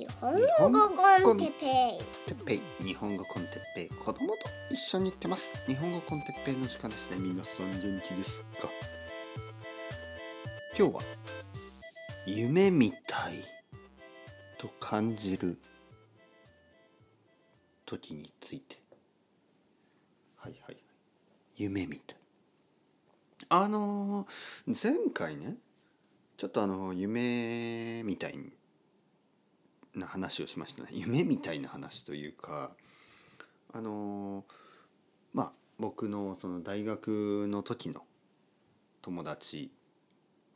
日本語コンテッペイ。てっぺい日本語コンテッペイ。子供と一緒に行ってます日本語コンテッペイの時間ですね。皆さん元気ですか？今日は夢みたいと感じる時について。はいはい夢みたい。あのー前回ねちょっとあの夢みたいな話をしましたね。夢みたいな話というかあのまあ僕のその大学の時の友達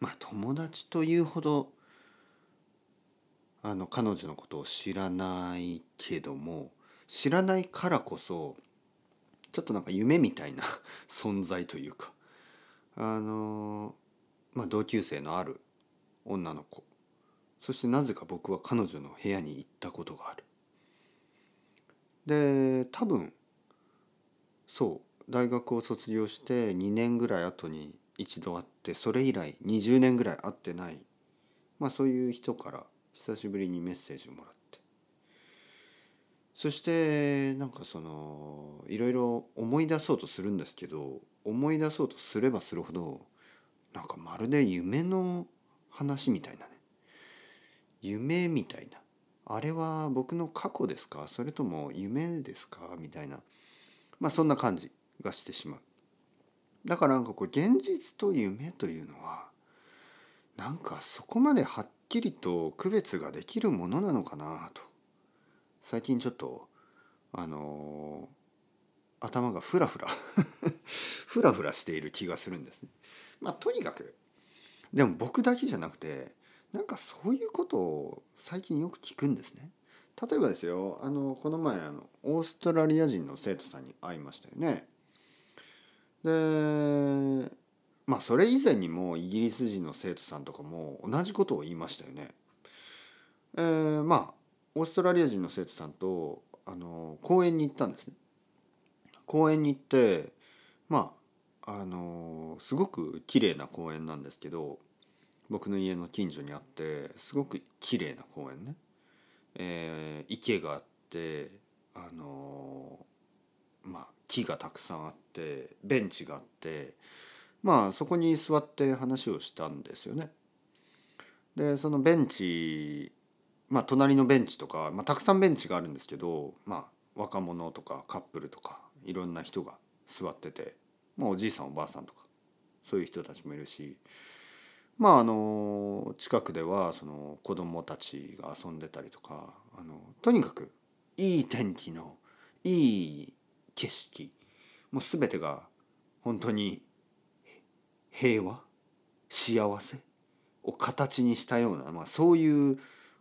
まあ友達というほどあの彼女のことを知らないけども知らないからこそちょっとなんか夢みたいな 存在というかあのまあ同級生のある女の子そしてなぜか僕は彼女の部屋に行ったことがある。で多分そう大学を卒業して2年ぐらい後に一度会ってそれ以来20年ぐらい会ってない。まあそういう人から久しぶりにメッセージをもらって。そしてなんかそのいろいろ思い出そうとするんですけど思い出そうとすればするほどなんかまるで夢の話みたいなね。夢みたいな。あれは僕の過去ですか？それとも夢ですか？みたいな。まあそんな感じがしてしまう。だからなんかこう現実と夢というのはなんかそこまではっきりと区別ができるものなのかなと。最近ちょっとあのー頭がフラフラ。フラフラしている気がするんですね。まあとにかく。でも僕だけじゃなくてなんかそういうことを最近よく聞くんですね。例えばですよあのこの前あのオーストラリア人の生徒さんに会いましたよね。でまあそれ以前にもイギリス人の生徒さんとかも同じことを言いましたよね。えー、まあオーストラリア人の生徒さんとあの公園に行ったんですね。公園に行ってまああのすごく綺麗な公園なんですけど僕の家の近所にあってすごく綺麗な公園ね、えー池があってあのまあ木がたくさんあってベンチがあってまあそこに座って話をしたんですよね。でそのベンチまあ隣のベンチとか、まあ、たくさんベンチがあるんですけどまあ若者とかカップルとかいろんな人が座ってて、まあ、おじいさんおばあさんとかそういう人たちもいるしまああの近くではその子供たちが遊んでたりとかあのとにかくいい天気のいい景色もう全てが本当に平和幸せを形にしたような、まあ、そういう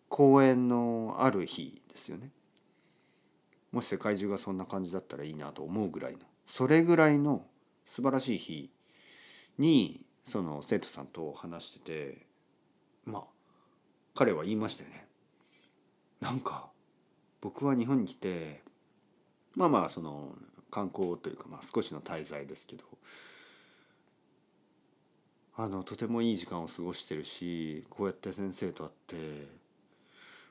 公園のある日ですよね。もし世界中がそんな感じだったらいいなと思うぐらいのそれぐらいの素晴らしい日にその生徒さんと話しててまあ彼は言いましたよね。なんか僕は日本に来てまあまあその観光というかまあ少しの滞在ですけどあのとてもいい時間を過ごしてるしこうやって先生と会って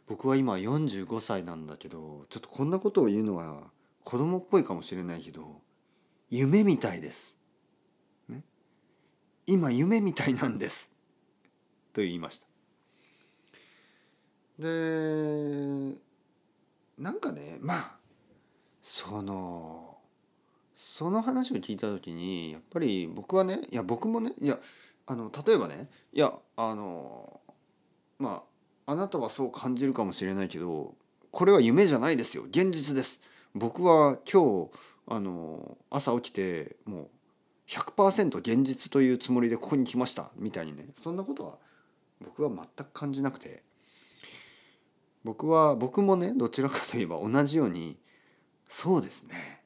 僕は今45歳なんだけどちょっとこんなことを言うのは子供っぽいかもしれないけど夢みたいです。今夢みたいなんです。と言いました。でなんかねまあそのその話を聞いた時にやっぱり僕はねいや僕もねいやあの例えばねいやあのまああなたはそう感じるかもしれないけどこれは夢じゃないですよ現実です僕は今日あの朝起きてもう100%現実というつもりでここに来ましたみたいにねそんなことは僕は全く感じなくて僕は僕もねどちらかといえば同じようにそうですね。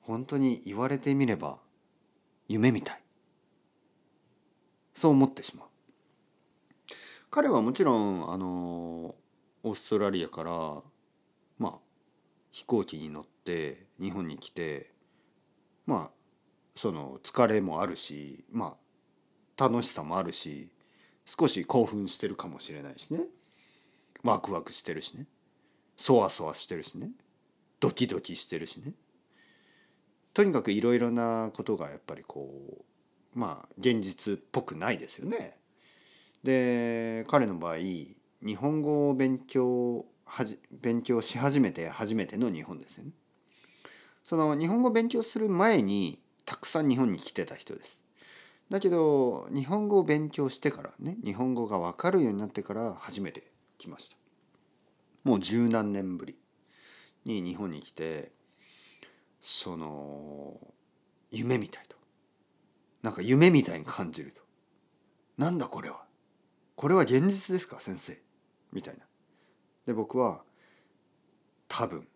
本当に言われてみれば夢みたい。そう思ってしまう。彼はもちろんあのオーストラリアからまあ飛行機に乗って日本に来てまあその疲れもあるしまあ楽しさもあるし少し興奮してるかもしれないしねワクワクしてるしねそわそわしてるしねドキドキしてるしねとにかくいろいろなことがやっぱりこうまあ現実っぽくないですよね。で彼の場合日本語を勉強はじ勉強し始めて初めての日本ですよね。その日本語勉強する前にたくさん日本に来てた人です。だけど日本語を勉強してからね日本語が分かるようになってから初めて来ました。もう十何年ぶりに日本に来てその夢みたいと。なんか夢みたいに感じると。なんだこれは？これは現実ですか先生？みたいな。で僕は多分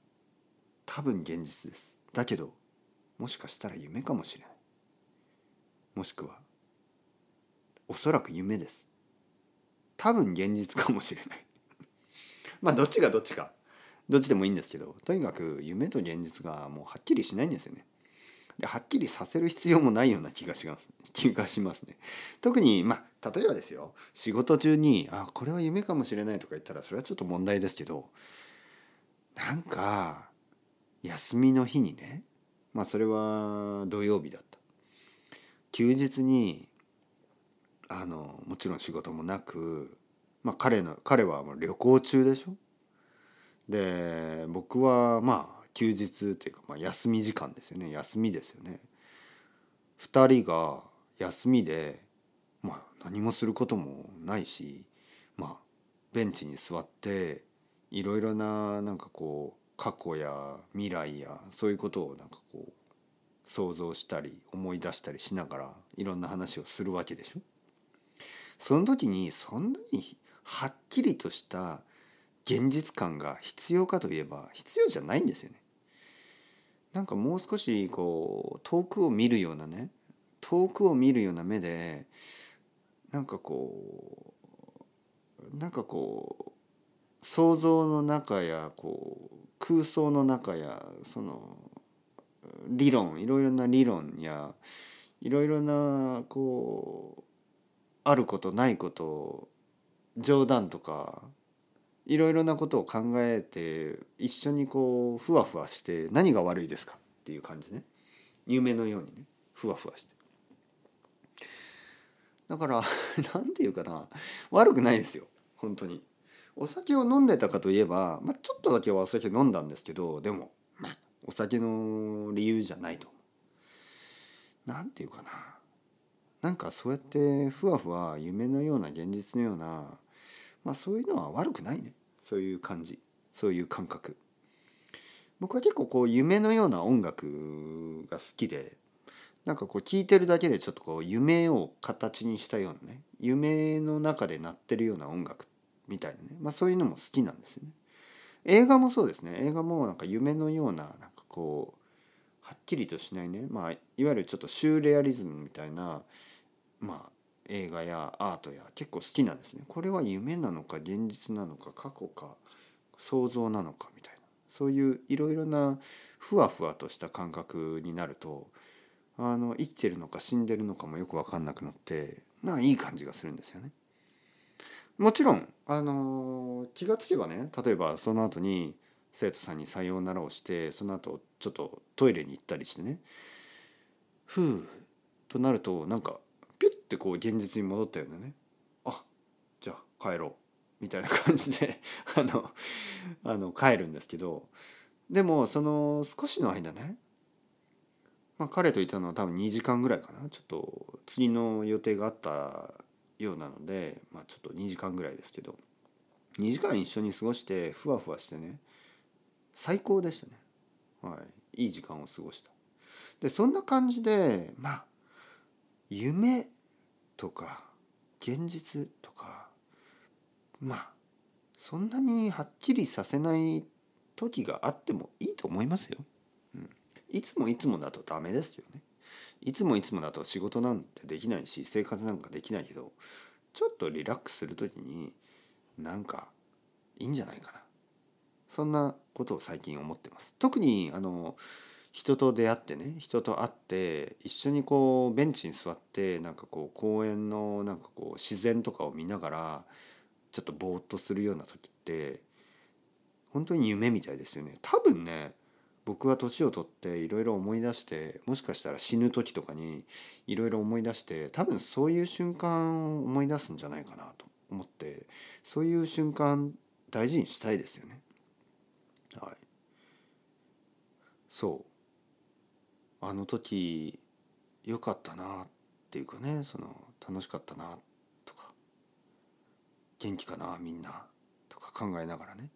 多分現実です。だけどもしかしたら夢かもしれない。もしくはおそらく夢です。多分現実かもしれない。まあどっちがどっちか。どっちでもいいんですけどとにかく夢と現実がもうはっきりしないんですよね。ではっきりさせる必要もないような気がします。気がしますね。特にまあ例えばですよ。仕事中に「あこれは夢かもしれない」とか言ったらそれはちょっと問題ですけどなんか休みの日にねまあそれは土曜日だった。休日にあのもちろん仕事もなく、まあ、彼の彼はもう旅行中でしょ？で僕はまあ休日というか、まあ、休み時間ですよね休みですよね。2人が休みで、まあ、何もすることもないし、まあ、ベンチに座っていろいろななんかこう過去や未来やそういうことをなんかこう想像したり思い出したりしながらいろんな話をするわけでしょ？その時にそんなにはっきりとした現実感が必要かといえば必要じゃないんですよね。なんかもう少しこう遠くを見るようなね遠くを見るような目でなんかこうなんかこう想像の中やこう空想の中やその理論いろいろな理論やいろいろなこうあることないこと冗談とかいろいろなことを考えて一緒にこうふわふわして何が悪いですか？っていう感じね。夢のようにね。ふわふわして。だから 何て言うかな。悪くないですよ。本当に。お酒を飲んでたかといえば、まあ、ちょっとだけはお酒飲んだんですけどでもまあお酒の理由じゃないと。何て言うかな。なんかそうやってふわふわ夢のような現実のようなまあそういうのは悪くないね。そういう感じ。そういう感覚。僕は結構こう夢のような音楽が好きでなんかこう聴いてるだけでちょっとこう夢を形にしたようなね夢の中で鳴ってるような音楽みたいなね。まあそういうのも好きなんですよね。映画もそうですね。映画もなんか夢のようななんかこうはっきりとしないね。まあいわゆるちょっとシューレアリズムみたいなまあ映画やアートや結構好きなんですね。これは夢なのか現実なのか過去か想像なのかみたいな。そういういろいろなふわふわとした感覚になるとあの生きてるのか死んでるのかもよく分かんなくなってなんかいい感じがするんですよね。もちろん、あの気がつけばね例えばその後に生徒さんにさようならをしてその後ちょっとトイレに行ったりしてねふうとなるとなんかピュッてこう現実に戻ったようなねあじゃあ帰ろうみたいな感じで あのあの帰るんですけどでもその少しの間ね、まあ、彼といたのは多分2時間ぐらいかなちょっと次の予定があったようなので、まあ、ちょっと2時間ぐらいですけど2時間一緒に過ごしてふわふわしてね最高でしたねはいいい時間を過ごしたでそんな感じでまあ夢とか現実とかまあそんなにはっきりさせない時があってもいいと思いますよ。うん、いつもいつもだとダメですよね。いつもいつもだと仕事なんてできないし生活なんかできないけどちょっとリラックスする時になんかいいんじゃないかな。そんなことを最近思ってます。特にあの人と出会ってね人と会って一緒にこうベンチに座ってなんかこう公園のなんかこう自然とかを見ながらちょっとぼーっとするような時って本当に夢みたいですよね多分ね僕は年を取っていろいろ思い出してもしかしたら死ぬ時とかにいろいろ思い出して多分そういう瞬間を思い出すんじゃないかなと思ってそういう瞬間大事にしたいですよね。はい、そう。あの時良かったなっていうかねその楽しかったなとか元気かなみんなとか考えながらね。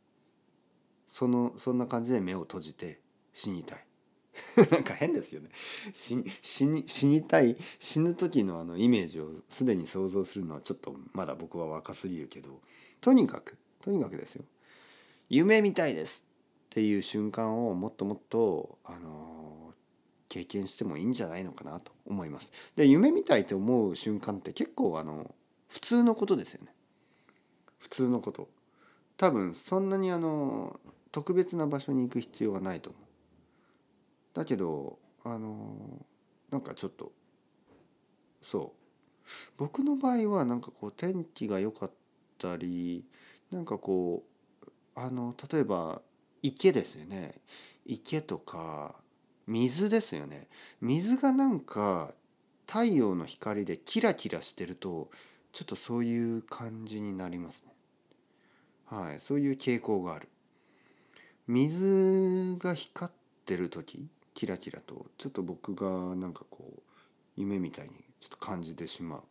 そのそんな感じで目を閉じて死にたい なんか変ですよね死に死にたい死ぬ時のあのイメージをすでに想像するのはちょっとまだ僕は若すぎるけどとにかくとにかくですよ夢みたいですっていう瞬間をもっともっとあの経験してもいいんじゃないのかなと思います。で夢みたいって思う瞬間って結構あの普通のことですよね。普通のこと。多分そんなにあの特別な場所に行く必要はないと思う。だけどあのなんかちょっとそう。僕の場合はなんかこう天気が良かったりなんかこうあの例えば池ですよね。池とか水ですよね。水がなんか太陽の光でキラキラしてるとちょっとそういう感じになりますね。はいそういう傾向がある。水が光ってる時キラキラとちょっと僕がなんかこう夢みたいにちょっと感じてしまう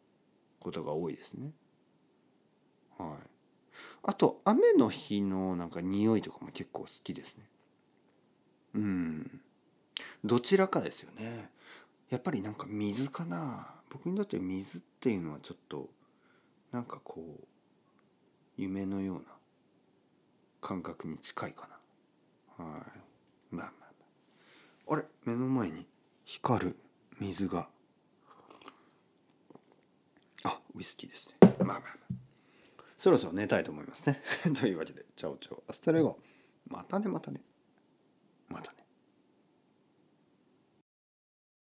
ことが多いですね。はい。あと雨の日のなんか匂いとかも結構好きですね。うん。どちらかですよね。やっぱりなんか水かな。僕にとって水っていうのはちょっとなんかこう夢のような感覚に近いかな。はい。まああれ？目の前に光る水が。あウイスキーですね。まあまあまあ。そろそろ寝たいと思いますね。というわけでチャオチャオ。 hasta luego。またねまたね。